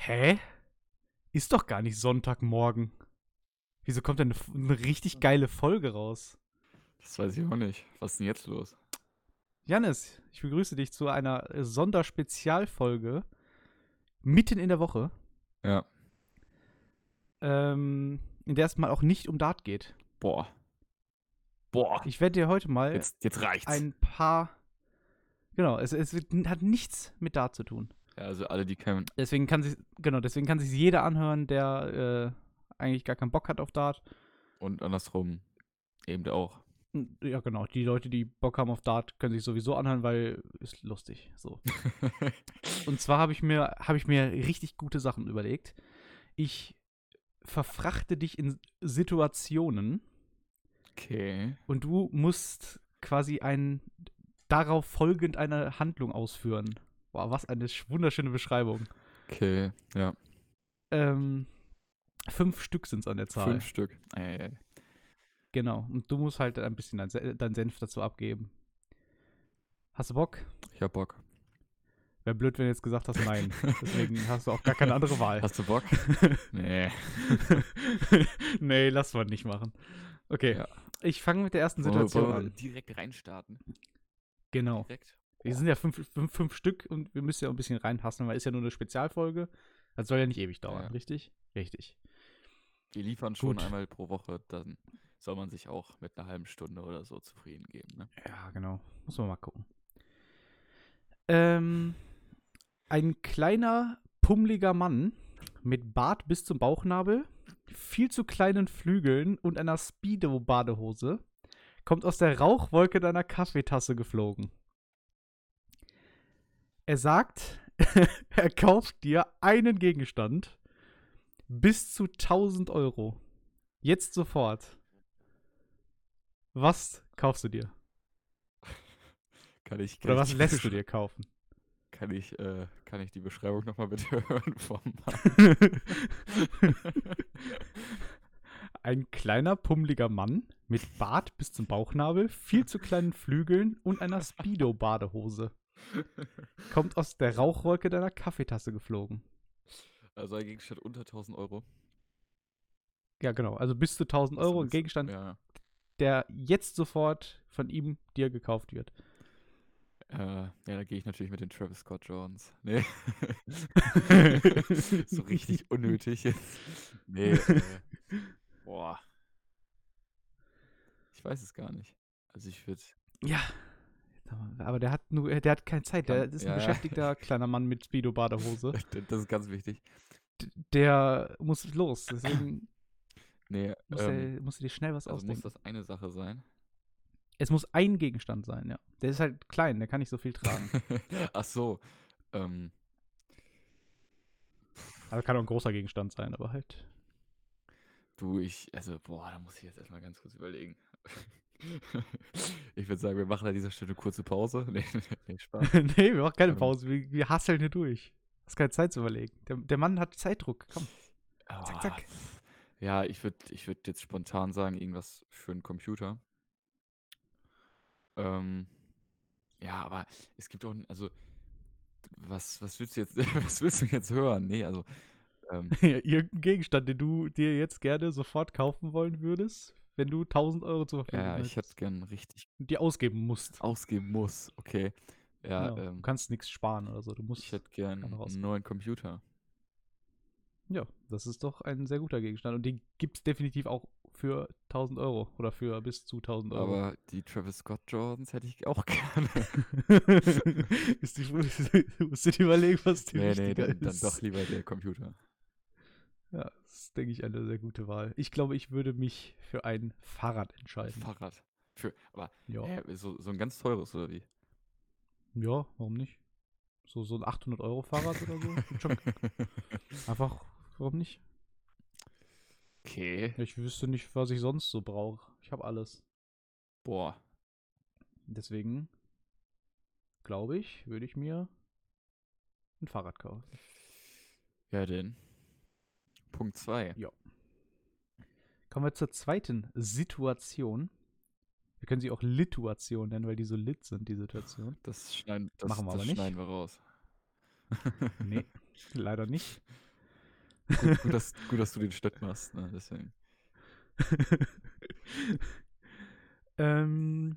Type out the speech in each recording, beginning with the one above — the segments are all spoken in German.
Hä? Ist doch gar nicht Sonntagmorgen. Wieso kommt denn eine, eine richtig geile Folge raus? Das weiß ich auch nicht. Was ist denn jetzt los? Janis, ich begrüße dich zu einer äh, Sonderspezialfolge mitten in der Woche, Ja. ähm, in der es mal auch nicht um Dart geht. Boah. Boah. Ich werde dir heute mal Jetzt, jetzt reicht's. ein paar. Genau, es, es wird- hat nichts mit Dart zu tun. Ja, also alle, die kein. Deswegen kann sich, genau, deswegen kann sich jeder anhören, der äh, eigentlich gar keinen Bock hat auf Dart. Und andersrum eben auch. Ja, genau. Die Leute, die Bock haben auf Dart, können sich sowieso anhören, weil ist lustig. So. Und zwar habe ich mir habe ich mir richtig gute Sachen überlegt. Ich verfrachte dich in Situationen okay. und du musst quasi ein darauf folgend eine Handlung ausführen. Wow, was eine sch- wunderschöne Beschreibung. Okay. Ja. Ähm, fünf Stück sind es an der Zahl. Fünf Stück. Ey, ey. Genau. Und du musst halt ein bisschen dein, Se- dein Senf dazu abgeben. Hast du Bock? Ich hab Bock. Wäre blöd, wenn du jetzt gesagt hast, nein. Deswegen hast du auch gar keine andere Wahl. Hast du Bock? nee. nee, lass mal nicht machen. Okay. Ja. Ich fange mit der ersten Wollen wir- Situation wollen wir an. direkt reinstarten? Genau. Direkt? Wir sind ja fünf, fünf, fünf Stück und wir müssen ja auch ein bisschen reinhasseln, weil ist ja nur eine Spezialfolge. Das soll ja nicht ewig dauern, Ja. richtig? Richtig. Wir liefern schon Gut. einmal pro Woche, dann soll man sich auch mit einer halben Stunde oder so zufrieden geben. Ne? Ja, genau. Muss man mal gucken. Ähm, ein kleiner, pummeliger Mann mit Bart bis zum Bauchnabel, viel zu kleinen Flügeln und einer Speedo-Badehose kommt aus der Rauchwolke deiner Kaffeetasse geflogen. Er sagt, er kauft dir einen Gegenstand bis zu 1000 Euro. Jetzt sofort. Was kaufst du dir? Kann ich, kann Oder was lässt du dir kaufen? Kann ich, äh, kann ich die Beschreibung nochmal bitte hören vom Ein kleiner, pummeliger Mann mit Bart bis zum Bauchnabel, viel zu kleinen Flügeln und einer Speedo-Badehose. Kommt aus der Rauchwolke deiner Kaffeetasse geflogen. Also ein Gegenstand unter 1000 Euro. Ja, genau. Also bis zu 1000 Also Euro ein Gegenstand, Ja. der jetzt sofort von ihm dir gekauft wird. Äh, ja, da gehe ich natürlich mit den Travis Scott Jordans. Nee. so richtig unnötig jetzt. Nee. Äh, boah. Ich weiß es gar nicht. Also ich würde. Ja. Aber der hat nur, der hat keine Zeit. Der ist ein ja, ja. beschäftigter kleiner Mann mit Speedo-Badehose. Das ist ganz wichtig. Der muss los. Deswegen Nee, muss, ähm, er, musst du dir schnell was also muss ausdenken. das eine Sache sein. Es muss ein Gegenstand sein, ja. Der ist halt klein, der kann nicht so viel tragen. Ach so. Ähm, Also kann auch ein großer Gegenstand sein, aber halt. du, ich, also, boah, da muss ich jetzt erstmal ganz kurz überlegen. Ich würde sagen, wir machen an dieser Stelle eine kurze Pause. Nee, nee Spaß. nee, wir machen keine Ähm. Pause. Wir, wir hasseln hier durch. Hast keine Zeit zu überlegen. Der, der Mann hat Zeitdruck. Komm. Ah, zack. Ja, ich würde ich würd jetzt spontan sagen, irgendwas für einen Computer. Ähm, ja, aber es gibt auch, also, was, was willst du jetzt, was willst du jetzt hören? Nee, also, ähm, Irgendein Gegenstand, den du dir jetzt gerne sofort kaufen wollen würdest, wenn du 1000 Euro zur Verfügung ja, ich hätte gern richtig die ausgeben musst. ausgeben muss. Okay. Ja, Genau. du ähm, kannst nichts sparen oder so. Du musst. ich hätte gern einen neuen Computer. Ja, das ist doch ein sehr guter Gegenstand. Und den gibt es definitiv auch für 1000 Euro oder für bis zu 1000 Euro. Aber die Travis Scott Jordans hätte ich auch gerne. ist die, du musst dir überlegen, was dir nee, nee, dann, dann ist. doch lieber der Computer. Ja, das ist, denke ich, eine sehr gute Wahl. Ich glaube, ich würde mich für ein Fahrrad entscheiden. Fahrrad. Für, aber, Ja, hä, so, so ein ganz teures, oder wie? ja warum nicht? So, so ein 800-Euro-Fahrrad oder so? Einfach, warum nicht? Okay. Ich wüsste nicht, was ich sonst so brauche. Ich habe alles. Boah. Deswegen glaube ich, würde ich mir ein Fahrrad kaufen. Ja, denn. Punkt 2. Kommen wir zur zweiten Situation. Wir können sie auch Lituation nennen, weil die so lit sind, die Situation. Das schneiden, das, Machen wir das aber nicht. schneiden wir raus. Nee, leider nicht. Gut, gut, dass, gut, dass du den Schnitt machst, ne? Deswegen. ähm,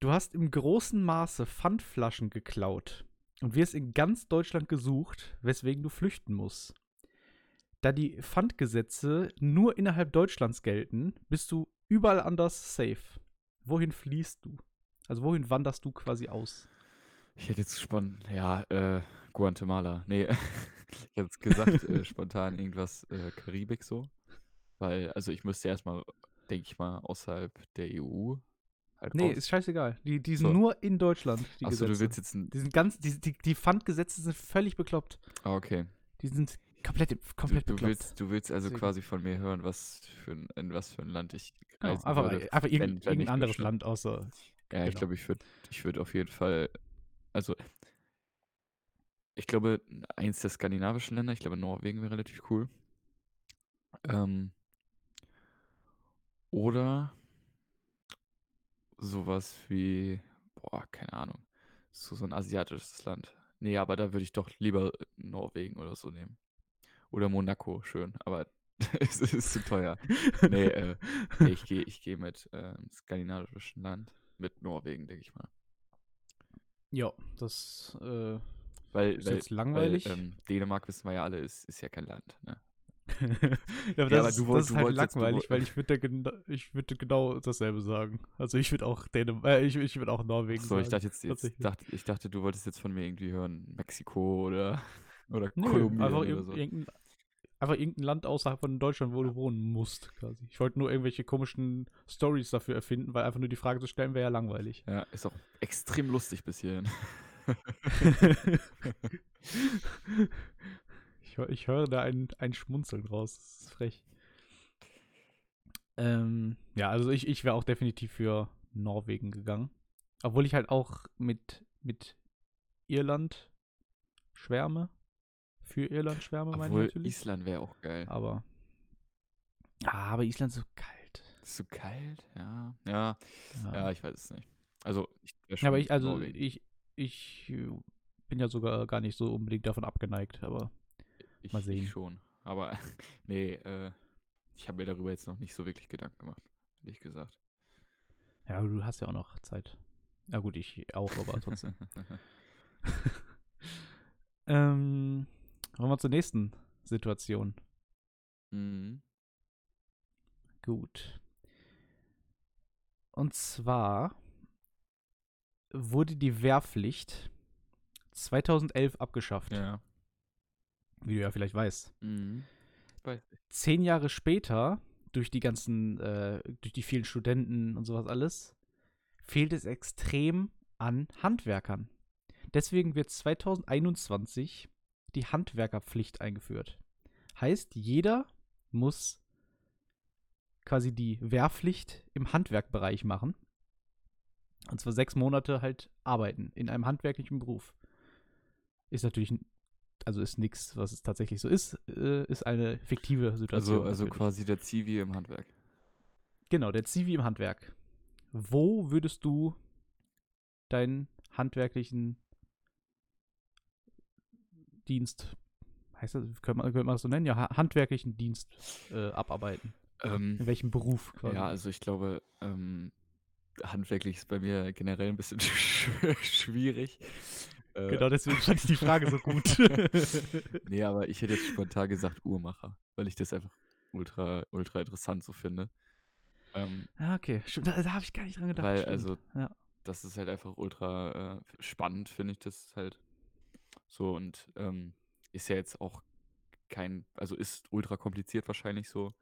du hast im großen Maße Pfandflaschen geklaut und wirst in ganz Deutschland gesucht, weswegen du flüchten musst. Da die Pfandgesetze nur innerhalb Deutschlands gelten, bist du überall anders safe. Wohin fließt du? Also wohin wanderst du quasi aus? Ich hätte jetzt gespannt, ja, äh, Guatemala. Nee, ich hätte jetzt gesagt, äh, spontan irgendwas äh, Karibik so. Weil, also ich müsste erstmal, denke ich mal, außerhalb der EU halt Nee, raus. ist scheißegal. Die, die sind So. nur in Deutschland, die Achso, Gesetze. du willst jetzt ein. die sind ganz, die, die, die Pfandgesetze sind völlig bekloppt. Ah, okay. Die sind komplett, Du, komplett du, bekloppt. willst, du willst also Deswegen. quasi von mir hören, was für ein, in was für ein Land ich Genau, einfach, würde. einfach wenn- irgendein, wenn ich anderes bestimmt- Land außer. Ja, ich genau. glaube, ich würde ich würd auf jeden Fall, also ich glaube, eins der skandinavischen Länder, ich glaube, Norwegen wäre relativ cool. Ähm, oder sowas wie, boah, keine Ahnung, so, so ein asiatisches Land. Nee, aber da würde ich doch lieber Norwegen oder so nehmen. Oder Monaco, schön, aber es ist zu teuer. Nee, äh, nee, ich gehe ich geh mit ähm, skandinavischen Land, mit Norwegen, denke ich mal. Ja, das äh, Weil, ist weil, jetzt langweilig. Weil, ähm, Dänemark, wissen wir ja alle, ist, ist ja kein Land. Ne? ja, aber Ja, das, aber ist, du wollt- das ist halt wolltest langweilig, weil ich würde gena ich würde genau dasselbe sagen. Also ich würde auch Dänemark, äh, ich, ich würde auch Norwegen So, ich sagen. dachte jetzt, jetzt dachte, ich dachte, du wolltest jetzt von mir irgendwie hören, Mexiko oder, oder Nö, Kolumbien einfach, oder so. irgendein, einfach irgendein Land außerhalb von Deutschland, wo du wohnen musst, quasi. Ich wollte nur irgendwelche komischen Stories dafür erfinden, weil einfach nur die Frage zu stellen wäre ja langweilig. Ja, ist auch extrem lustig bis hierhin. ich, ich höre da ein, ein Schmunzeln raus. Das ist frech. Ähm, ja, also ich, ich wäre auch definitiv für Norwegen gegangen. Obwohl ich halt auch mit, mit Irland schwärme. Für Irland schwärme, meine ich Obwohl, natürlich. Island wäre auch geil. Aber. Ah, aber Island ist so kalt. Ist so kalt? Ja. Ja, Ja. ja, ich weiß es nicht. Also, ich aber ich, also Norwegen. ich, ich bin ja sogar gar nicht so unbedingt davon abgeneigt, aber Ich, Mal sehen. Ich schon. Aber nee, äh, ich habe mir darüber jetzt noch nicht so wirklich Gedanken gemacht, ehrlich gesagt. ja, du hast ja auch noch Zeit. Na gut, ich auch, aber trotzdem. ähm, wollen wir zur nächsten Situation. mhm. Gut. Und zwar wurde die Wehrpflicht 2011 abgeschafft, Ja. wie du ja vielleicht weißt. Mhm. Weiß zehn Jahre später, durch die ganzen, äh, durch die vielen Studenten und sowas alles, fehlt es extrem an Handwerkern. Deswegen wird 2021 die Handwerkerpflicht eingeführt. Heißt, jeder muss quasi die Wehrpflicht im Handwerkbereich machen. Und zwar sechs Monate halt arbeiten in einem handwerklichen Beruf. Ist natürlich, also ist nichts, was es tatsächlich so ist, äh, ist eine fiktive Situation. Also, also natürlich. quasi der Zivi im Handwerk. Genau, der Zivi im Handwerk. Wo würdest du deinen handwerklichen Dienst, heißt das, könnte man, könnte man das so nennen? Ja, ha- handwerklichen Dienst äh, abarbeiten. Ähm, In welchem Beruf quasi? ja, also ich glaube, ähm, handwerklich ist bei mir generell ein bisschen sch- schwierig. Äh, genau deswegen fand ich die Frage so gut. nee, aber ich hätte jetzt spontan gesagt Uhrmacher, weil ich das einfach ultra, ultra interessant so finde. Ähm, ah, okay, da, da habe ich gar nicht dran gedacht. weil, stimmt. also, ja. das ist halt einfach ultra äh, spannend, finde ich das halt. So und ähm, ist ja jetzt auch kein, also ist ultra kompliziert wahrscheinlich so,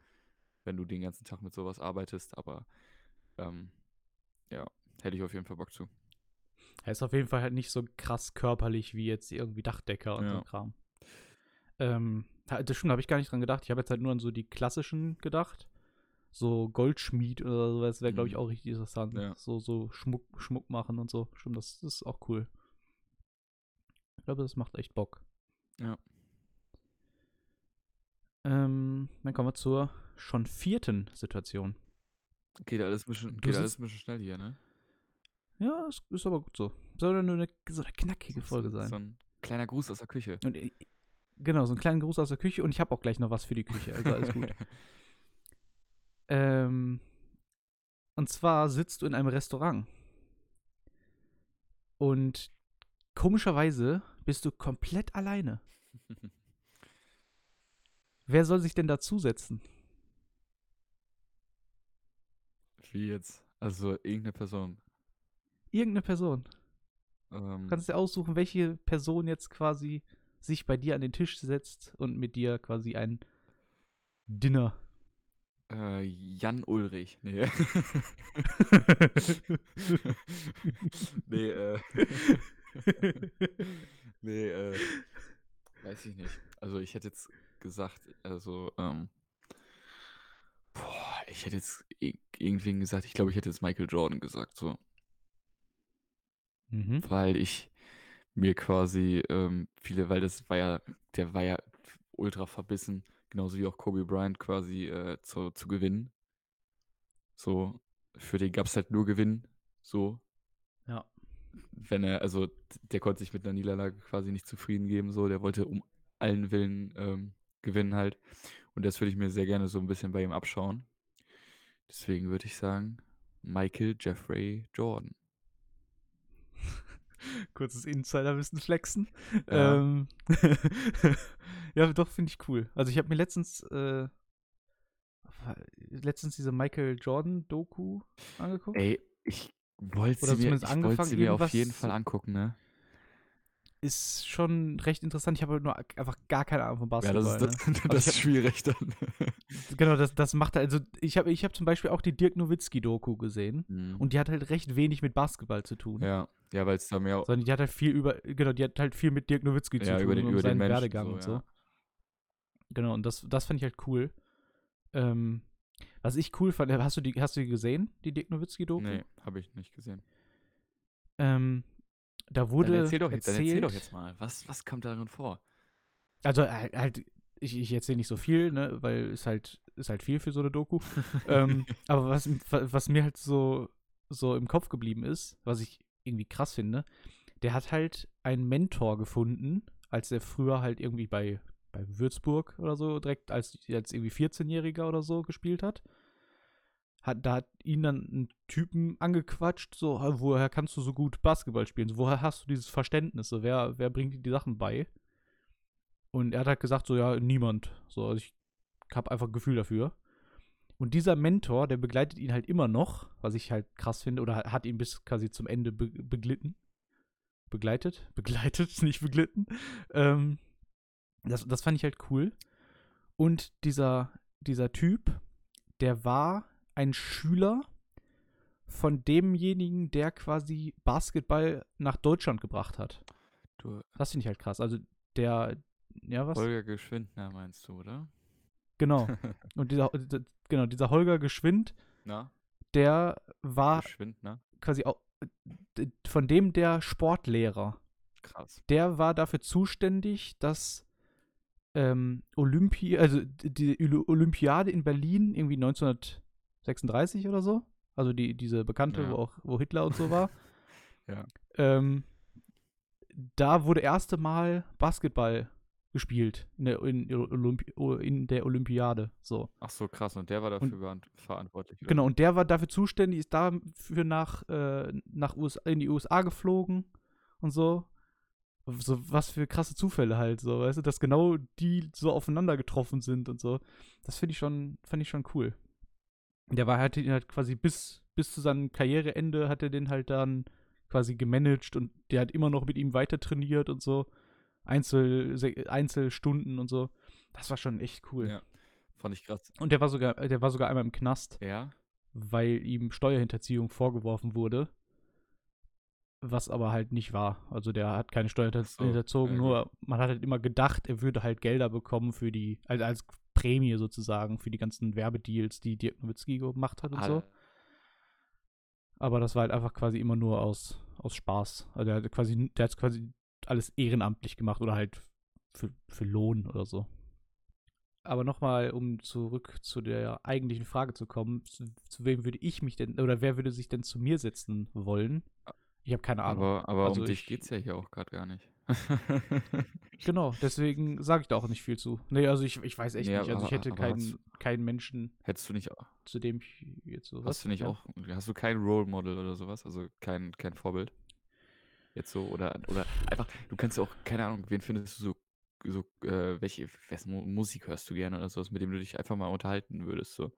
wenn du den ganzen Tag mit sowas arbeitest, aber ähm, ja, hätte ich auf jeden Fall Bock zu. Er ist auf jeden Fall halt nicht so krass körperlich wie jetzt irgendwie Dachdecker und so Ja. ein Kram. Ähm, das stimmt, habe ich gar nicht dran gedacht. Ich habe jetzt halt nur an so die klassischen gedacht. So Goldschmied oder sowas wäre, glaube ich, Mhm. auch richtig interessant. Ja. So, so Schmuck, Schmuck machen und so. Stimmt, das, das ist auch cool. Ich glaube, das macht echt Bock. Ja. Ähm, dann kommen wir zur schon vierten Situation. Geht alles ein bisschen, geht alles ein bisschen schnell hier, ne? Ja, ist, ist aber gut so. Soll ja nur eine, so eine knackige Folge sein. So ein kleiner Gruß aus der Küche. Und, Genau, so einen kleinen Gruß aus der Küche und ich habe auch gleich noch was für die Küche, also alles gut. ähm, und zwar sitzt du in einem Restaurant. Und komischerweise bist du komplett alleine. Wer soll sich denn dazusetzen? Wie jetzt? Also irgendeine Person. Irgendeine Person. Ähm, Du kannst dir aussuchen, welche Person jetzt quasi sich bei dir an den Tisch setzt und mit dir quasi ein Dinner. äh, Jan Ulrich. Nee. nee, äh. nee, äh. Weiß ich nicht. Also ich hätte jetzt gesagt, also, ähm. Boah, ich hätte jetzt ir- irgendwen gesagt, ich glaube, ich hätte jetzt Michael Jordan gesagt, so. mhm. weil ich mir quasi ähm, viele, weil das war ja, der war ja ultra verbissen, genauso wie auch Kobe Bryant quasi äh, zu, zu gewinnen. So, für den gab es halt nur Gewinn, so. Ja. Wenn er, also der konnte sich mit einer Niederlage quasi nicht zufrieden geben, so, der wollte um allen Willen ähm, gewinnen halt. Und das würde ich mir sehr gerne so ein bisschen bei ihm abschauen. Deswegen würde ich sagen, Michael Jeffrey Jordan. Kurzes Insiderwissen flexen. Ja. Ähm, ja, doch, finde ich cool. Also ich habe mir letztens äh, letztens diese Michael Jordan Doku angeguckt. Ey, ich wollte Oder sie mir, zumindest ich wollte angefangen, sie mir auf jeden Fall zu- angucken, ne? Ist schon recht interessant. Ich habe halt nur einfach gar keine Ahnung von Ja, Basketball. das ist, ne? das, Aber das ich ist schwierig dann. Genau, das, das macht er. Also ich habe ich hab zum Beispiel auch die Dirk Nowitzki-Doku gesehen. Mhm. Und die hat halt recht wenig mit Basketball zu tun. ja, ja weil es da mehr Sondern die hat halt viel über, genau, die hat halt viel mit Dirk Nowitzki zu ja, tun über den, und über seinen Werdegang so, und so. ja. Genau, und das, das fand ich halt cool. Ähm, was ich cool fand, hast du die, hast du die gesehen, die Dirk Nowitzki-Doku? Nee, habe ich nicht gesehen. Ähm, da wurde Dann erzähl, doch, jetzt- dann erzähl doch erzählt- jetzt mal, was, was kommt darin vor? Also halt, halt ich, ich erzähle nicht so viel, ne, weil es halt, ist halt viel für so eine Doku. ähm, aber was, was mir halt so, so im Kopf geblieben ist, was ich irgendwie krass finde, der hat halt einen Mentor gefunden, als er früher halt irgendwie bei, bei Würzburg oder so, direkt als, als irgendwie 14-Jähriger oder so gespielt hat. hat. Da hat ihn dann ein Typen angequatscht, so, "Ah, woher kannst du so gut Basketball spielen? So, woher hast du dieses Verständnis? So, wer, wer bringt dir die Sachen bei? Und er hat halt gesagt, so, ja, niemand. So, also ich habe einfach ein Gefühl dafür. Und dieser Mentor, der begleitet ihn halt immer noch, was ich halt krass finde, oder hat ihn bis quasi zum Ende be beglitten. Begleitet? Begleitet, nicht beglitten. Ähm, das, das fand ich halt cool. Und dieser, dieser Typ, der war ein Schüler von demjenigen, der quasi Basketball nach Deutschland gebracht hat. Du, Das finde ich halt krass. Also der, ja was? Holger Geschwindner meinst du, oder? Genau. Und dieser, genau, dieser Holger Geschwind, Na, der war Geschwindner? quasi auch von dem der Sportlehrer. Krass. Der war dafür zuständig, dass ähm, Olympi also die Olympiade in Berlin irgendwie 1936 oder so, also die diese bekannte, Ja. wo auch wo Hitler und so war. Ja. Ähm, da wurde erste Mal Basketball gespielt in der, in, Olympi in der Olympiade. So. Ach so, krass. Und der war dafür beant- verantwortlich. oder? Genau, und der war dafür zuständig, ist dafür nach, äh, nach USA, in die USA geflogen und so. So, was für krasse Zufälle halt, so, weißt du, dass genau die so aufeinander getroffen sind und so. Das finde ich schon, fand ich schon cool. Der war halt, halt quasi bis, bis zu seinem Karriereende hat er den halt dann quasi gemanagt und der hat immer noch mit ihm weiter trainiert und so. Einzel, Einzelstunden und so. Das war schon echt cool. Ja. Fand ich krass. Und der war sogar, der war sogar einmal im Knast Ja? weil ihm Steuerhinterziehung vorgeworfen wurde. Was aber halt nicht war. Also der hat keine Steuer so, hinterzogen, ja, nur man hat halt immer gedacht, er würde halt Gelder bekommen für die, also als Prämie sozusagen, für die ganzen Werbedeals, die Dirk Nowitzki gemacht hat und so. Al- Aber das war halt einfach quasi immer nur aus, aus Spaß. Also der hat quasi, der hat quasi alles ehrenamtlich gemacht oder halt für, für Lohn oder so. Aber nochmal, um zurück zu der eigentlichen Frage zu kommen, zu, zu wem würde ich mich denn, oder wer würde sich denn zu mir setzen wollen? Ich habe keine Ahnung. Aber, aber Also um dich ich- geht's ja hier auch gerade gar nicht. Genau, deswegen sage ich da auch nicht viel zu. Nee, also ich, ich weiß echt Nee, nicht. Also ich aber- hätte aber hast- keinen, keinen Menschen, Hättest du nicht, zu dem ich jetzt so. hast du nicht Ja. auch, hast du kein Role Model oder sowas? Also kein, kein Vorbild? Jetzt so, oder, oder einfach, du kannst ja auch, keine Ahnung, wen findest du so, so, äh, welche, Mu- Musik hörst du gerne oder sowas, mit dem du dich einfach mal unterhalten würdest, so.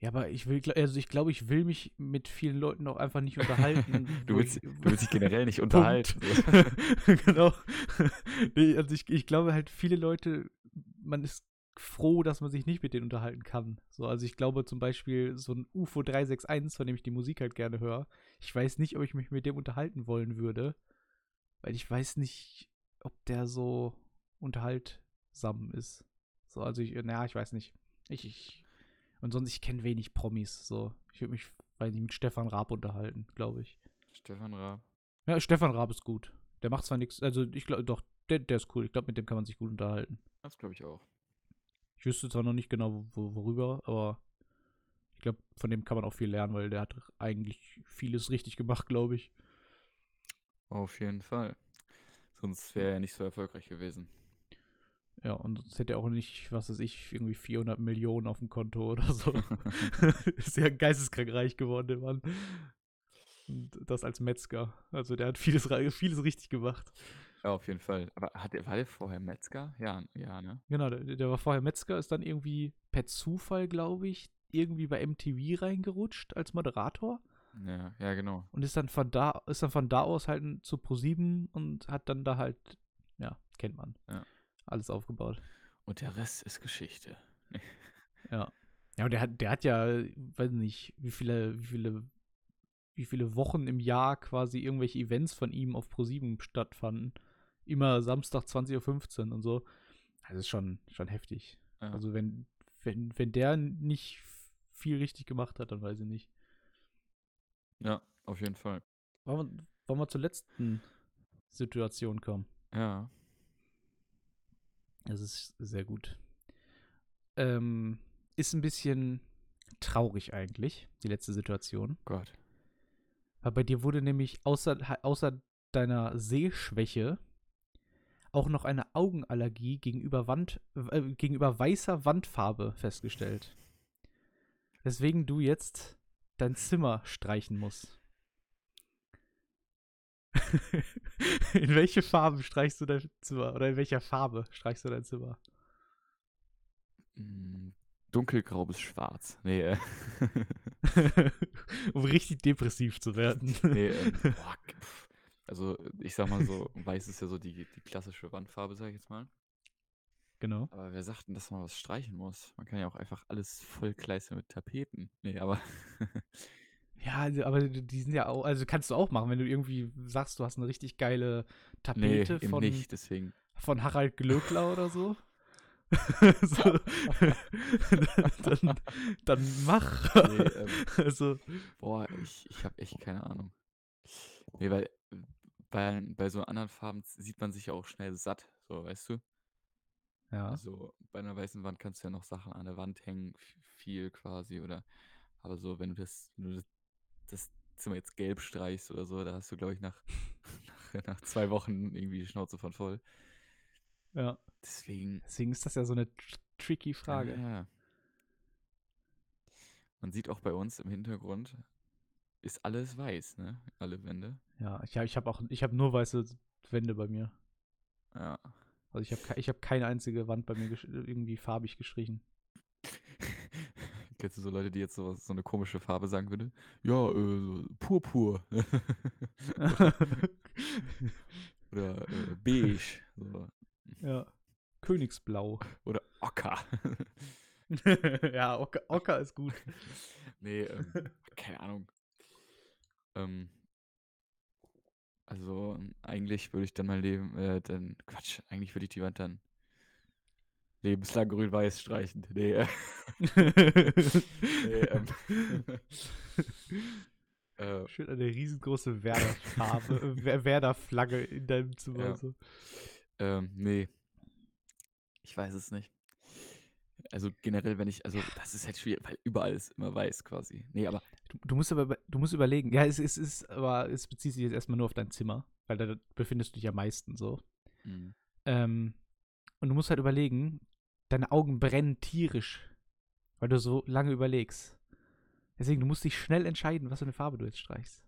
Ja, aber ich will, also ich glaube, ich will mich mit vielen Leuten auch einfach nicht unterhalten. Du willst, ich- du willst dich generell nicht unterhalten. Genau. nee, also ich, ich glaube halt, viele Leute, man ist froh, dass man sich nicht mit denen unterhalten kann. So, also ich glaube zum Beispiel so ein UFO 361, von dem ich die Musik halt gerne höre, ich weiß nicht, ob ich mich mit dem unterhalten wollen würde, weil ich weiß nicht, ob der so unterhaltsam ist. So, also ich, naja, ich weiß nicht. Ich, ich und sonst, ich kenne wenig Promis, so. Ich würde mich, weiß nicht, mit Stefan Raab unterhalten, glaube ich. Stefan Raab. Ja, Stefan Raab ist gut. Der macht zwar nichts, also ich glaube, doch, der, der ist cool. Ich glaube, mit dem kann man sich gut unterhalten. Das glaube ich auch. Ich wüsste zwar noch nicht genau, wo, worüber, aber ich glaube, von dem kann man auch viel lernen, weil der hat eigentlich vieles richtig gemacht, glaube ich. Auf jeden Fall. Sonst wäre er nicht so erfolgreich gewesen. Ja, und sonst hätte er auch nicht, was weiß ich, irgendwie 400 Millionen auf dem Konto oder so. ist ja geisteskrank reich geworden, der Mann. Und das als Metzger. Also der hat vieles, vieles richtig gemacht. Ja, auf jeden Fall. Aber hat er, war der vorher Metzger? Ja, ja, ne? Genau, der, der war vorher Metzger, ist dann irgendwie per Zufall, glaube ich, irgendwie bei MTV reingerutscht als Moderator Ja, ja, genau. und ist dann von da, ist dann von da aus halt zu ProSieben und hat dann da halt, ja, kennt man. Ja. Alles aufgebaut. Und der Rest ist Geschichte. Ja. Ja, und der hat, der hat ja, weiß nicht, wie viele, wie viele, wie viele Wochen im Jahr quasi irgendwelche Events von ihm auf ProSieben stattfanden. Immer Samstag 20.15 Uhr und so. Das ist schon, schon heftig. Ja. Also wenn, wenn, wenn der nicht viel richtig gemacht hat, dann weiß ich nicht. ja, auf jeden Fall. Wollen wir, wollen wir zur letzten Situation kommen? Ja. Das ist sehr gut. Ähm, ist ein bisschen traurig eigentlich, die letzte Situation. Gott. Weil bei dir wurde nämlich außer, außer deiner Sehschwäche auch noch eine Augenallergie gegenüber, Wand, äh, gegenüber weißer Wandfarbe festgestellt. Weswegen du jetzt dein Zimmer streichen musst. in welche Farbe streichst du dein Zimmer? Oder in welcher Farbe streichst du dein Zimmer? Mm, Dunkelgrau bis schwarz. Nee, äh, um richtig depressiv zu werden. nee, ähm, boah, also ich sag mal so, weiß ist ja so die, die klassische Wandfarbe, sag ich jetzt mal. genau. Aber wer sagt denn, dass man was streichen muss? Man kann ja auch einfach alles voll kleißern mit Tapeten. Nee, aber Ja, also, aber die sind ja auch, also kannst du auch machen, wenn du irgendwie sagst, du hast eine richtig geile nee, Tapete eben von, nicht, deswegen. von Harald Glöckler oder so. so. dann, dann mach. Nee, ähm, also, Boah, ich, ich habe echt keine Ahnung. Nee, weil bei, bei so anderen Farben sieht man sich ja auch schnell satt, so, weißt du? ja. Also bei einer weißen Wand kannst du ja noch Sachen an der Wand hängen, viel quasi, oder aber so, wenn du das, wenn du das, Zimmer jetzt gelb streichst oder so, da hast du, glaube ich, nach, nach, nach zwei Wochen irgendwie die Schnauze von voll. ja. Deswegen. Deswegen ist das ja so eine tr tricky Frage. Ja. Man sieht auch bei uns im Hintergrund, ist alles weiß, ne? Alle Wände. Ja, ich, ich habe auch, ich habe nur weiße Wände bei mir. Ja. Also ich habe ich hab keine einzige Wand bei mir irgendwie farbig gestrichen. Kennst du so Leute, die jetzt so, so eine komische Farbe sagen würden? Ja, äh, purpur. Oder äh, beige. So. ja. Königsblau. Oder ocker. ja, Ocker, Ocker ist gut. nee, ähm, keine Ahnung. Ähm, also, ähm, eigentlich würde ich dann mein Leben, äh, dann, Quatsch, eigentlich würde ich die Wand dann lebenslang grün-weiß streichen. Nee, äh, nee, ähm, äh, Schön eine riesengroße Werder-Farbe, äh, Werder-Flagge in deinem Zimmer. Ja. So. Ähm, nee. Ich weiß es nicht. Also generell, wenn ich, also das ist halt schwierig, weil überall ist immer weiß quasi. Nee, aber Du, du musst aber du musst überlegen, ja, es, es ist, aber es bezieht sich jetzt erstmal nur auf dein Zimmer. weil da befindest du dich am meisten so. Mhm. Ähm, und du musst halt überlegen, deine Augen brennen tierisch, weil du so lange überlegst. Deswegen, du musst dich schnell entscheiden, was für eine Farbe du jetzt streichst.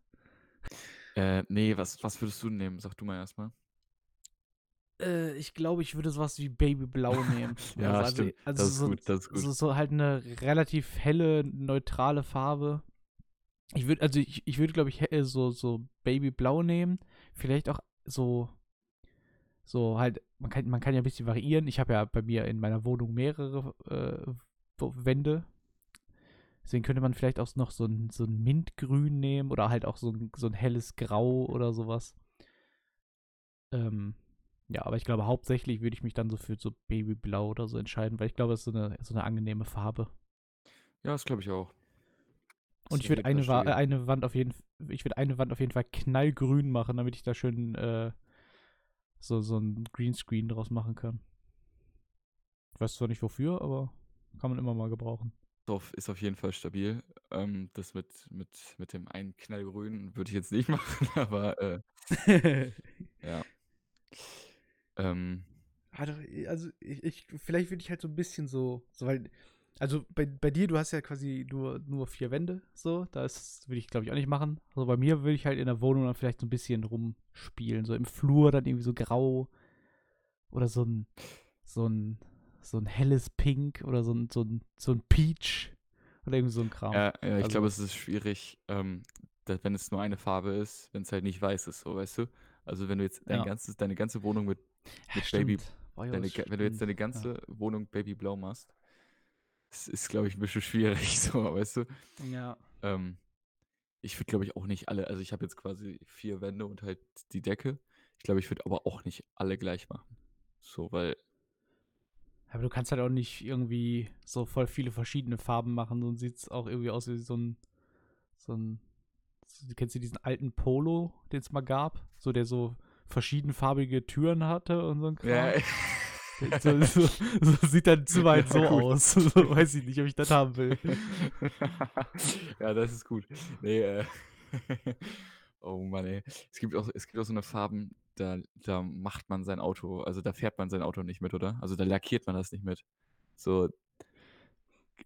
Äh, nee, was, was würdest du nehmen? Sag du mal erstmal. Äh, ich glaube, ich würde sowas wie Babyblau nehmen. Ja, also, stimmt. Also das ist so, gut, das ist gut. So, so halt eine relativ helle, neutrale Farbe. Ich würde, also ich, ich würde, glaube ich, he- so, so Babyblau nehmen. Vielleicht auch so, so halt, man kann, man kann ja ein bisschen variieren. Ich habe ja bei mir in meiner Wohnung mehrere äh, Wände. Deswegen könnte man vielleicht auch noch so ein, so ein Mintgrün nehmen oder halt auch so ein, so ein helles Grau oder sowas. Ähm, ja, aber ich glaube, hauptsächlich würde ich mich dann so für so Babyblau oder so entscheiden, weil ich glaube, es ist so eine, so eine angenehme Farbe. Ja, das glaube ich auch. Und ich würde eine, eine Wand auf jeden ich würde eine Wand auf jeden Fall knallgrün machen, damit ich da schön äh, so, so ein Greenscreen draus machen kann. Ich weiß zwar nicht wofür, aber kann man immer mal gebrauchen. Ist auf jeden Fall stabil. Ähm, das mit, mit, mit dem einen Knallgrün würde ich jetzt nicht machen, aber äh, ja. Ähm, Also, also ich, ich, vielleicht würde ich halt so ein bisschen so, so weil, also bei, bei dir, du hast ja quasi nur, nur vier Wände, so, das würde ich, glaube ich, auch nicht machen. Also bei mir würde ich halt in der Wohnung dann vielleicht so ein bisschen rumspielen, so im Flur dann irgendwie so grau oder so ein, so ein, so ein helles Pink oder so ein, so ein, so ein Peach oder irgendwie so ein Kram. ja, ja, ich Also- glaube, es ist schwierig, ähm, da, wenn es nur eine Farbe ist, wenn es halt nicht weiß ist, so weißt du? Also wenn du jetzt dein Ja. ganzes, deine ganze Wohnung mit, Ja, mit Baby- ja, deine, das ga- wenn du jetzt deine ganze Wohnung babyblau machst, das ist, glaube ich, ein bisschen schwierig, so, weißt du? Ja. Ähm, ich würde, glaube ich, auch nicht alle, also ich habe jetzt quasi vier Wände und halt die Decke. Ich glaube, ich würde aber auch nicht alle gleich machen. So, weil, Aber du kannst halt auch nicht irgendwie so voll viele verschiedene Farben machen, sonst sieht es auch irgendwie aus wie so ein, so ein, kennst du diesen alten Polo, den es mal gab? So, der so verschiedenfarbige Türen hatte und so ein Kram. ja, so, so, so sieht Zimmer halt Ja, so aus. So, weiß ich nicht, ob ich das haben will. ja, das ist gut. Nee, äh, oh Mann, ey. Es gibt auch, es gibt auch so eine Farben, da, da macht man sein Auto, also da fährt man sein Auto nicht mit, oder? Also da lackiert man das nicht mit. So,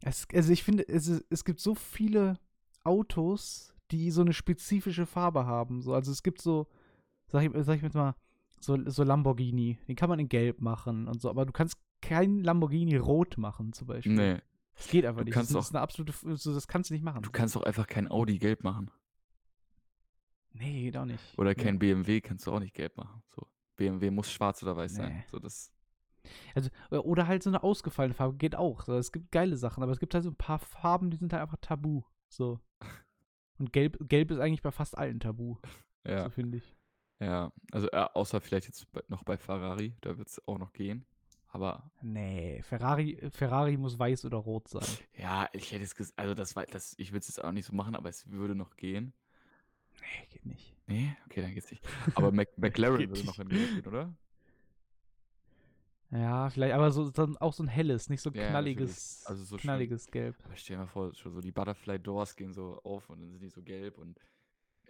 Es, also ich finde, es, es gibt so viele Autos, die so eine spezifische Farbe haben. So, also es gibt so, sag ich, sag ich jetzt mal, so, so Lamborghini. Den kann man in Gelb machen und so, aber du kannst kein Lamborghini rot machen, zum Beispiel. nee. Das geht einfach Du nicht. kannst das auch- ist eine absolute, so, das kannst du nicht machen. Du kannst auch einfach kein Audi gelb machen. nee, geht auch nicht. Oder Nee. kein BMW kannst du auch nicht gelb machen. So. BMW muss schwarz oder weiß sein. Nee. So, das, Also, oder halt so eine ausgefallene Farbe geht auch. So, es gibt geile Sachen, aber es gibt halt so ein paar Farben, die sind halt einfach tabu. So. Und gelb, gelb ist eigentlich bei fast allen tabu, ja. so finde ich. Ja, also äh, außer vielleicht jetzt bei, noch bei Ferrari, da wird es auch noch gehen. Aber Nee, Ferrari, Ferrari muss weiß oder rot sein. ja, ich hätte es gesagt, also das war, das, ich würde es jetzt auch nicht so machen, aber es würde noch gehen. Nee, geht nicht. Nee, okay, dann geht's nicht. Aber Mac McLaren würde noch in gehen, oder? Ja, vielleicht, aber so, so auch so ein helles, nicht so Ja, knalliges. Also so schön- knalliges Gelb. Aber stell dir mal vor, schon so die Butterfly Doors gehen so auf und dann sind die so gelb und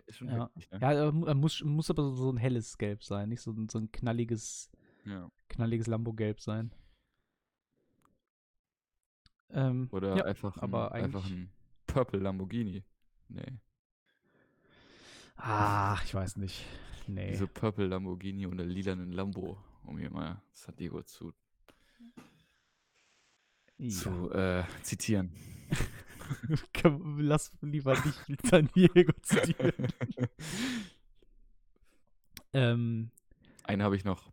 ist schon Ja. heftig, ne? Ja, mu- muss, muss aber so ein helles Gelb sein, nicht so ein, so ein knalliges, Ja. knalliges Lambo-Gelb sein. Ähm, Oder ja, einfach, ein, einfach ein Purple Lamborghini. Nee. Ach, ich weiß nicht. Nee. Diese Purple Lamborghini und der lilanen Lambo, um hier mal San Diego zu, ja. zu äh, zitieren. Lass lieber nicht mit San Diego zitieren. ähm, Einen habe ich noch.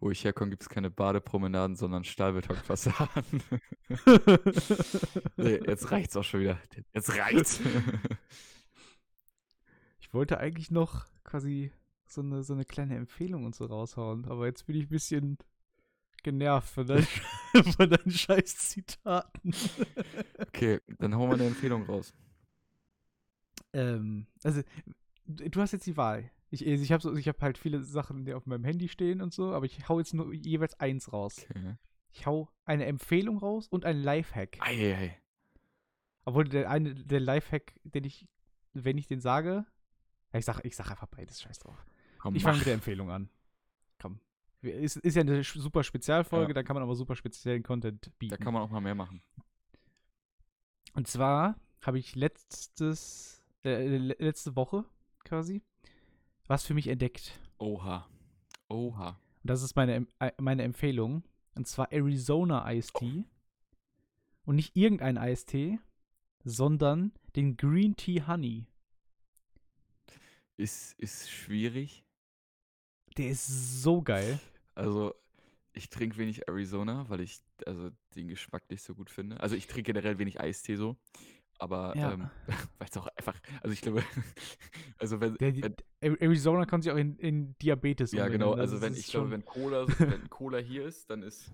Wo ich herkomme, gibt es keine Badepromenaden, sondern Stahlbetonfassaden. nee, jetzt reicht's auch schon wieder. Jetzt reicht's. ich wollte eigentlich noch quasi so eine, so eine kleine Empfehlung und so raushauen, aber jetzt bin ich ein bisschen genervt von, dein, von deinen scheiß Zitaten. okay, dann hauen wir eine Empfehlung raus. ähm, also, du hast jetzt die Wahl. Ich, also ich habe so, ich hab halt viele Sachen, die auf meinem Handy stehen und so, aber ich hau jetzt nur jeweils eins raus. Okay. Ich hau eine Empfehlung raus und einen Lifehack. Eieiei. Obwohl der eine, der Lifehack, den ich, wenn ich den sage, ja, ich sag, ich sag einfach beides, scheiß drauf. Komm, Ich fange mit der Empfehlung an. Komm. Ist, ist ja eine super Spezialfolge, Ja. da kann man aber super speziellen Content bieten. Da kann man auch mal mehr machen. Und zwar habe ich letztes, äh, le- letzte Woche quasi was für mich entdeckt. Oha. Oha. Und das ist meine, äh, meine Empfehlung. Und zwar Arizona Iced Tea. Und nicht irgendein Eistee, sondern den Green Tea Honey. Ist, ist schwierig. Der ist so geil. Also, ich trinke wenig Arizona, weil ich also den Geschmack nicht so gut finde. Also, ich trinke generell wenig Eistee so. Aber, Ja. ähm, weil es auch einfach, also ich glaube, also wenn, Der, wenn Ar- Arizona kann sich auch in, in Diabetes ja genau, also Das wenn, ich glaube, wenn Cola, wenn Cola hier ist, dann ist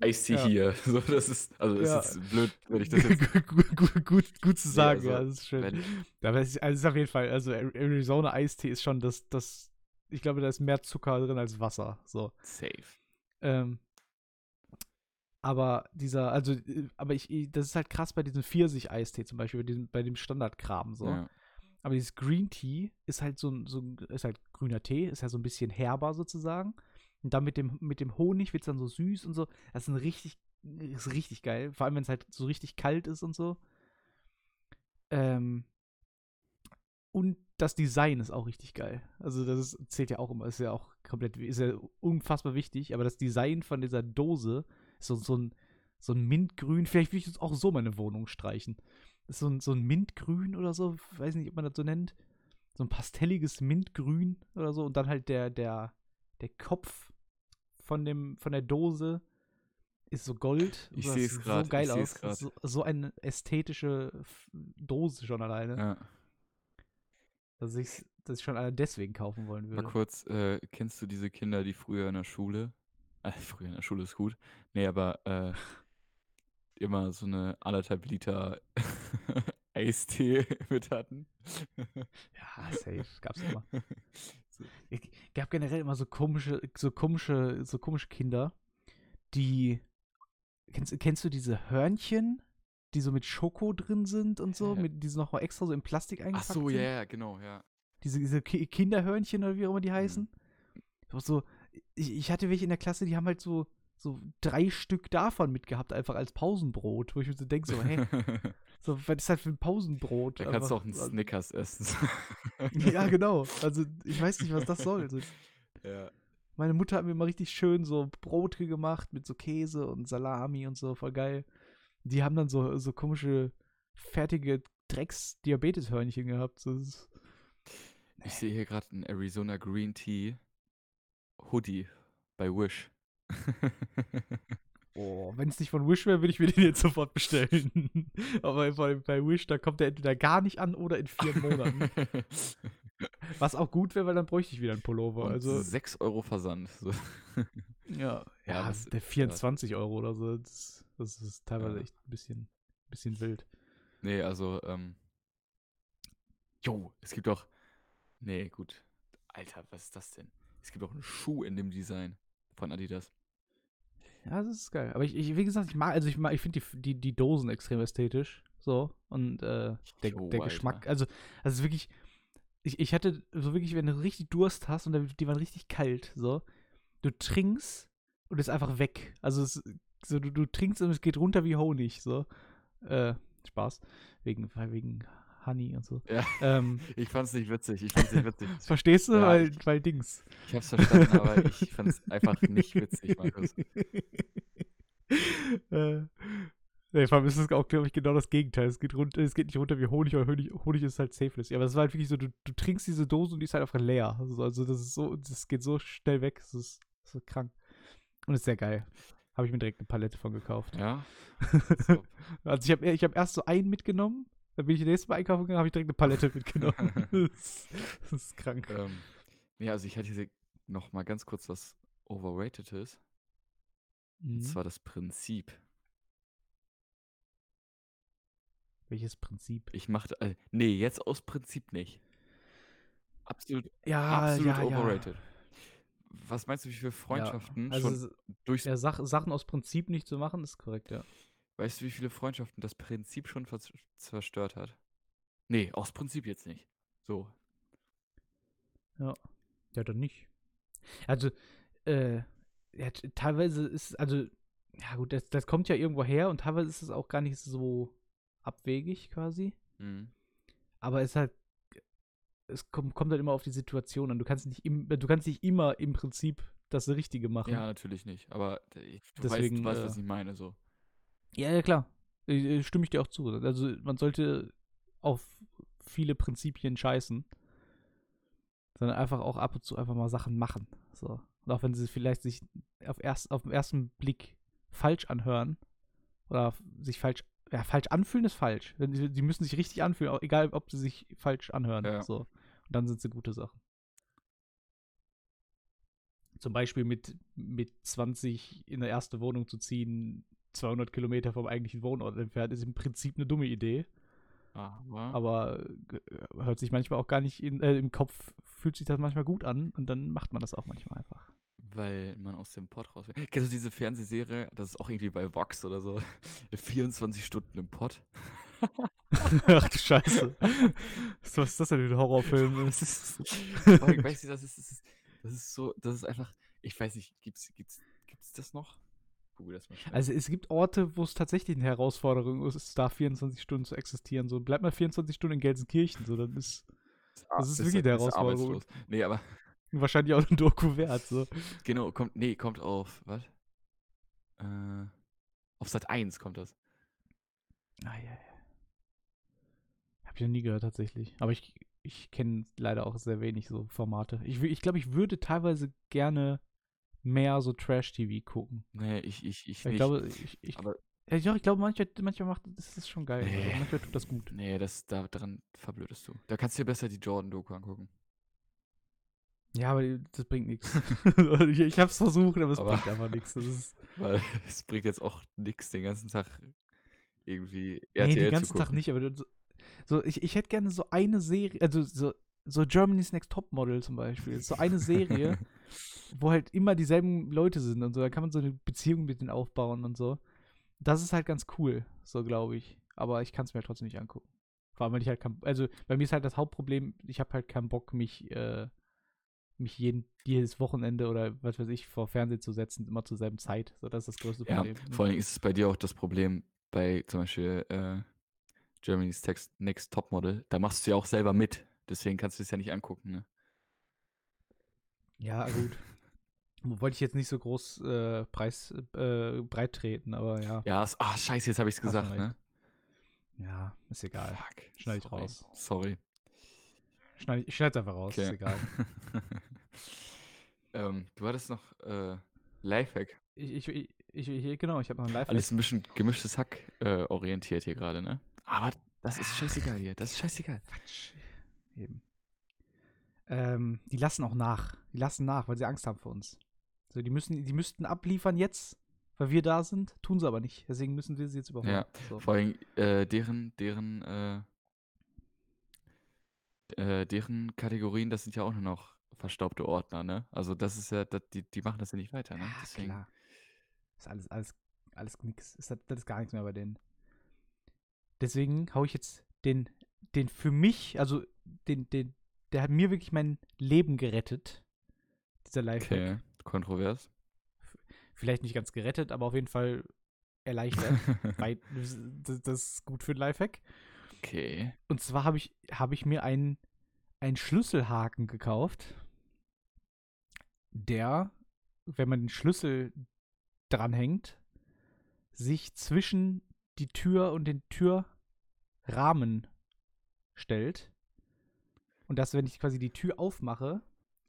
Eistee Ja. hier. So, das ist, also Ja. ist blöd, wenn ich das jetzt, gut, gut, gut, gut zu Nee, sagen, also, ja, das ist schön. wenn, Ja, Aber es ist, also es ist auf jeden Fall, also Ar- Arizona Eistee ist schon das, das, ich glaube, da ist mehr Zucker drin als Wasser. So. safe. Ähm, aber dieser, also, aber ich, das ist halt krass bei diesem Pfirsich-Eistee zum Beispiel, bei, diesem, bei dem Standardkram so. Ja. Aber dieses Green Tea ist halt so ein, so ein, ist halt grüner Tee, ist ja so ein bisschen herber sozusagen. Und dann mit dem, mit dem Honig wird es dann so süß und so. Das ist ein richtig, ist richtig geil. Vor allem, wenn es halt so richtig kalt ist und so. Ähm, und das Design ist auch richtig geil. Also, das ist, zählt ja auch immer, ist ja auch komplett, ist ja unfassbar wichtig. Aber das Design von dieser Dose ist so, so ein, so ein Mintgrün. Vielleicht will ich jetzt auch so meine Wohnung streichen. Das ist so ein, so ein Mintgrün oder so. Weiß nicht, ob man das so nennt. So ein pastelliges Mintgrün oder so. Und dann halt der, der, der Kopf von, dem, von der Dose ist so Gold. Ich seh's sieht grad, So geil aus. So, so eine ästhetische Dose schon alleine. Ja. Dass, ich schon allein deswegen kaufen wollen Mal würde. kurz, äh, kennst du diese Kinder, die früher in der Schule, äh, früher in der Schule ist gut, nee, aber äh, immer so eine anderthalb Liter Eistee mit hatten? Ja, safe. Gab's immer. So, Es gab generell immer so komische, so komische, so komische Kinder, die. Kennst, kennst du diese Hörnchen, die so mit Schoko drin sind und so, mit, die so nochmal extra so in Plastik Ach eingepackt so, sind? ja, ja, genau, ja. Diese, diese Ki Kinderhörnchen oder wie auch immer die Mhm. heißen. Auch So, ich, ich hatte welche in der Klasse, die haben halt so, so drei Stück davon mitgehabt, einfach als Pausenbrot, wo ich mir so denke, so, hä, so, was ist das für ein Pausenbrot? Da kannst du auch einen Snickers essen. Ja, genau. Also, ich weiß nicht, was das soll. Also, Ja. meine Mutter hat mir immer richtig schön so Brote gemacht mit so Käse und Salami und so, voll geil. Die haben dann so, so komische, fertige Drecks-Diabetes-Hörnchen gehabt. Ist- Ich sehe hier gerade einen Arizona Green Tea Hoodie bei Wish. Oh, wenn es nicht von Wish wäre, würde ich mir den jetzt sofort bestellen. Aber bei, bei Wish, da kommt der entweder gar nicht an oder in vier Monaten. Was auch gut wäre, weil dann bräuchte ich wieder einen Pullover. Und also, 6 Euro Versand. So. ja, Ja, ja, das- der 24 Euro oder so. Das, das ist teilweise Ja. echt ein bisschen, bisschen wild. Nee, also, ähm. Jo, es gibt doch. Nee, gut. Alter, was ist das denn? Es gibt auch einen Schuh in dem Design von Adidas. Ja, das ist geil. Aber ich, ich wie gesagt, ich mag, also ich mag, ich finde die, die, die Dosen extrem ästhetisch. So. Und äh, der, Jo, der. Geschmack, also, also es ist wirklich, ich, ich hatte so wirklich, wenn du richtig Durst hast und die waren richtig kalt, so, du trinkst und es ist einfach weg. Also es, so, du, du trinkst und es geht runter wie Honig, so. Äh, Spaß. Wegen, wegen Honey und so. Ja. Ähm, Ich fand's nicht witzig. Ich fand's nicht witzig. verstehst du? Ja, weil, ich- weil Dings. Ich hab's verstanden, aber ich fand's einfach nicht witzig, Markus. äh, nee, vor allem ist es auch, glaube ich, genau das Gegenteil. Es geht, runter, es geht nicht runter wie Honig, aber Honig, Honig ist halt safeless. Ja, aber es war halt wirklich so, du, du trinkst diese Dose und die ist halt einfach leer. Also, also das ist so, das geht so schnell weg. Das ist, das ist krank. Und ist sehr geil. Habe ich mir direkt eine Palette von gekauft. Ja? So. Also ich habe ich hab erst so einen mitgenommen, dann bin ich nächstes Mal einkaufen gegangen, habe ich direkt eine Palette mitgenommen. das, das ist krank. ähm, nee, also ich hatte hier noch mal ganz kurz was Overratedes. Und Mhm. zwar das Prinzip. Welches Prinzip? Ich machte. Äh, nee, jetzt aus Prinzip nicht. Absolut, Ja, absolut ja, ja. Was meinst du, wie viele Freundschaften ja. Also schon durchs. ja, Sach, Sachen aus Prinzip nicht zu machen, ist korrekt, ja. Weißt du, wie viele Freundschaften das Prinzip schon zerstört hat? Nee, aus Prinzip jetzt nicht. So. Ja, dann nicht. Also, äh, ja, teilweise ist, also, ja gut, das, das kommt ja irgendwo her und teilweise ist es auch gar nicht so abwegig quasi. Mhm. Aber es ist halt, es kommt, kommt halt immer auf die Situation an. Du kannst nicht, im, du kannst nicht immer im Prinzip das Richtige machen. Ja, natürlich nicht. Aber äh, du, Deswegen, weißt, du weißt, was äh, ich meine. So. Ja, ja, klar. Äh, äh, Stimme ich dir auch zu. Also man sollte auf viele Prinzipien scheißen, sondern einfach auch ab und zu einfach mal Sachen machen. So. Und auch wenn sie vielleicht sich auf, erst, auf den ersten Blick falsch anhören oder sich falsch, ja, falsch anfühlen ist falsch. Die müssen sich richtig anfühlen, egal ob sie sich falsch anhören. Ja. So. Und dann sind sie gute Sachen. Zum Beispiel mit, mit 20 in der erste Wohnung zu ziehen, 200 Kilometer vom eigentlichen Wohnort entfernt, ist im Prinzip eine dumme Idee. Aber, Aber äh, hört sich manchmal auch gar nicht in, äh, im Kopf, fühlt sich das manchmal gut an und dann macht man das auch manchmal einfach. Weil man aus dem Pott raus will. Kennst du diese Fernsehserie? Das ist auch irgendwie bei Vox oder so. 24 Stunden im Pott. Ach du Scheiße. Was ist das denn für ein Horrorfilm? Das ist, weißt du, das ist, das ist, das ist so, das ist einfach, ich weiß nicht, gibt's, gibt's, gibt's das noch? Google das mal schnell. Also es gibt Orte, wo es tatsächlich eine Herausforderung ist, da 24 Stunden zu existieren. So, bleib mal 24 Stunden in Gelsenkirchen, so, dann ist das ist wirklich eine Herausforderung. arbeitslos. Nee, aber wahrscheinlich auch ein Doku wert. So. genau, kommt, nee, kommt auf, was? Äh, auf Sat 1 kommt das. Ah, ja, ja. Hab ich noch nie gehört, tatsächlich. Aber ich, ich kenne leider auch sehr wenig so Formate. Ich, ich glaube, ich würde teilweise gerne mehr so Trash-TV gucken. Nee, ich, ich, ich Weil nicht. Ich glaube, ich, ich, aber ja, doch, ich glaube, manchmal, manchmal macht das ist schon geil. Nee. Also manchmal tut das gut. nee, das, da, daran verblödest du. Da kannst du dir besser die Jordan-Doku angucken. Ja, aber das bringt nichts. ich, ich habe es versucht, aber es Aber- bringt einfach nichts. Ist, Weil es bringt jetzt auch nichts, den ganzen Tag irgendwie nee, RTL den zu ganzen Tag nicht, aber so, so ich, ich hätte gerne so eine Serie, also so, so Germany's Next Topmodel zum Beispiel. So eine Serie, wo halt immer dieselben Leute sind und so. Da kann man so eine Beziehung mit denen aufbauen und so. Das ist halt ganz cool, so glaube ich. Aber ich kann es mir halt trotzdem nicht angucken. Vor allem, weil ich halt kein, also bei mir ist halt das Hauptproblem, ich habe halt keinen Bock, mich, äh, mich jeden, jedes Wochenende oder was weiß ich, vor Fernsehen zu setzen, immer zur selben Zeit. So, das ist das größte Ja, Problem. vor allem ist es bei dir auch das Problem bei zum Beispiel äh, Germany's Text Next Topmodel. Da machst du ja auch selber mit. Deswegen kannst du es ja nicht angucken. Ne? Ja, gut. Wollte ich jetzt nicht so groß äh, preis, äh, breit treten, aber ja. Ja, ah, scheiße, jetzt habe ich es gesagt, ne? Ja, ist egal. Fuck. Schneid ich raus. Sorry. Schneid, ich schneid's einfach raus, ist Okay. egal. ähm, du hattest noch äh, Lifehack. Ich, ich, ich, ich, genau, ich habe noch ein live Alles ein bisschen gemischtes Hack äh, orientiert hier gerade, ne? Aber das ist scheißegal hier. Das ist scheißegal. Quatsch. Eben. Ähm, die lassen auch nach. Die lassen nach, weil sie Angst haben vor uns. So, die müssen, die müssten abliefern jetzt, weil wir da sind, tun sie aber nicht. Deswegen müssen wir sie jetzt überholen. Ja, so. Vor allem äh, deren, deren, äh, äh, deren Kategorien, das sind ja auch nur noch verstaubte Ordner, ne? Also das ist ja, das, die, die machen das ja nicht weiter, ne? Ja, Deswegen, klar. Ist alles, alles, alles nix. Ist, das, das ist gar nichts mehr bei denen. Deswegen hau ich jetzt den, den für mich, also den, den, der hat mir wirklich mein Leben gerettet. Dieser Lifehack. okay, kontrovers. Vielleicht nicht ganz gerettet, aber auf jeden Fall erleichtert. weil das, das ist gut für ein Lifehack. Okay. Und zwar habe ich, hab ich mir einen, einen Schlüsselhaken gekauft, der, wenn man den Schlüssel dranhängt, sich zwischen die Tür und den Türrahmen stellt. Und dass, wenn ich quasi die Tür aufmache,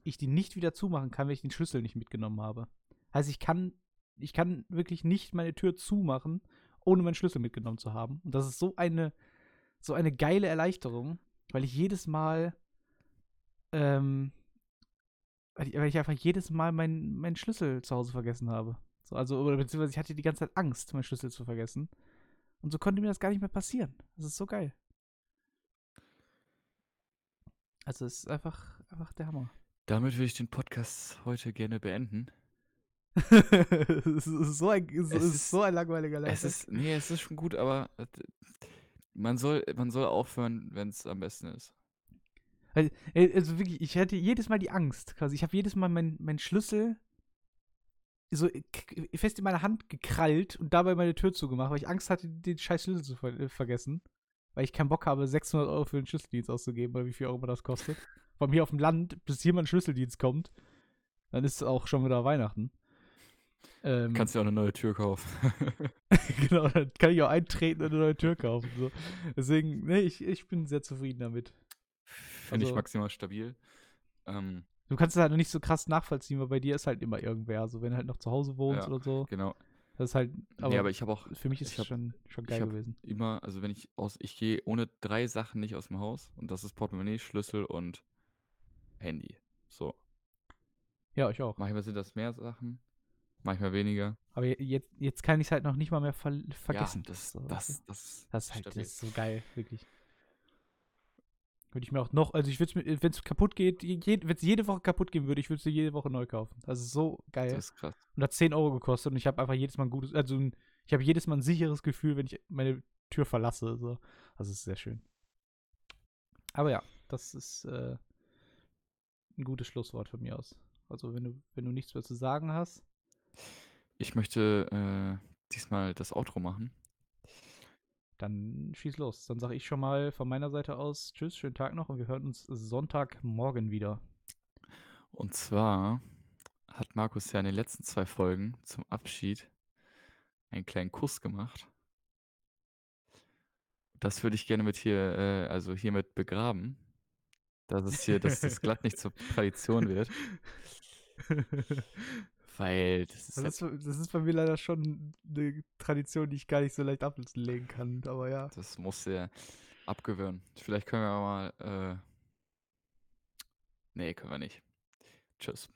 ich die nicht wieder zumachen kann, wenn ich den Schlüssel nicht mitgenommen habe. Heißt, ich kann, ich kann wirklich nicht meine Tür zumachen, ohne meinen Schlüssel mitgenommen zu haben. Und das ist so eine, so eine geile Erleichterung, weil ich jedes Mal, ähm, weil ich, weil ich einfach jedes Mal meinen meinen Schlüssel zu Hause vergessen habe. So, also, oder beziehungsweise ich hatte die ganze Zeit Angst, meinen Schlüssel zu vergessen. Und so konnte mir das gar nicht mehr passieren. Das ist so geil. Also, es ist einfach, einfach der Hammer. Damit würde ich den Podcast heute gerne beenden. es ist so ein, es Es ist ist- so ein langweiliger Es Lifehack. ist, nee, es ist schon gut, aber äh, man soll, man soll aufhören, wenn es am besten ist. Also, äh, also wirklich, ich hatte jedes Mal die Angst quasi. Ich habe jedes Mal meinen mein Schlüssel so k- fest in meiner Hand gekrallt und dabei meine Tür zugemacht, weil ich Angst hatte, den scheiß Schlüssel zu ver äh, vergessen. Weil ich keinen Bock habe, 600 Euro für den Schlüsseldienst auszugeben, oder wie viel auch immer das kostet. Von mir auf dem Land, bis hier mal Schlüsseldienst kommt, dann ist es auch schon wieder Weihnachten. Ähm, Kannst dir auch eine neue Tür kaufen. genau, dann kann ich auch eintreten und eine neue Tür kaufen. So. Deswegen, nee, ich, ich bin sehr zufrieden damit. Finde ich Also- maximal stabil. Ähm, Du kannst es halt noch nicht so krass nachvollziehen, weil bei dir ist halt immer irgendwer. So, wenn du halt noch zu Hause wohnst Ja. oder so. genau. Das ist halt, aber, nee, aber ich habe auch für mich ist ich es schon, schon ich geil gewesen. immer, also wenn ich aus, ich gehe ohne drei Sachen nicht aus dem Haus und das ist Portemonnaie, Schlüssel und Handy. So. Ja, ich auch. Manchmal sind das mehr Sachen, manchmal weniger. Aber je- jetzt, jetzt kann ich es halt noch nicht mal mehr ver vergessen. Ja, das, so, das, du? das, das ist halt das ist so geil, wirklich. Würde ich mir auch noch, also ich würde es wenn es kaputt geht, je, wenn es jede Woche kaputt gehen würde, ich würde es jede Woche neu kaufen. Das ist so geil. Das ist krass. und hat 10 Euro gekostet und ich habe einfach jedes Mal ein gutes, also ein, ich habe jedes Mal ein sicheres Gefühl, wenn ich meine Tür verlasse. So. Also es ist sehr schön. Aber ja, das ist äh, ein gutes Schlusswort von mir aus. Also wenn du, wenn du nichts mehr zu sagen hast, Ich möchte äh, diesmal das Outro machen. dann schieß los. Dann sage ich schon mal von meiner Seite aus Tschüss, schönen Tag noch und wir hören uns Sonntagmorgen wieder. Und zwar hat Markus ja in den letzten zwei Folgen zum Abschied einen kleinen Kuss gemacht. Das würde ich gerne mit hier, äh, also hiermit begraben. Dass es hier, dass das glatt nicht zur Tradition wird. Weil das ist, Das halt, ist, das ist bei mir leider schon eine Tradition, die ich gar nicht so leicht ablegen kann. Aber ja. das muss er abgewöhnen. Vielleicht können wir mal, äh, nee, können wir nicht. Tschüss.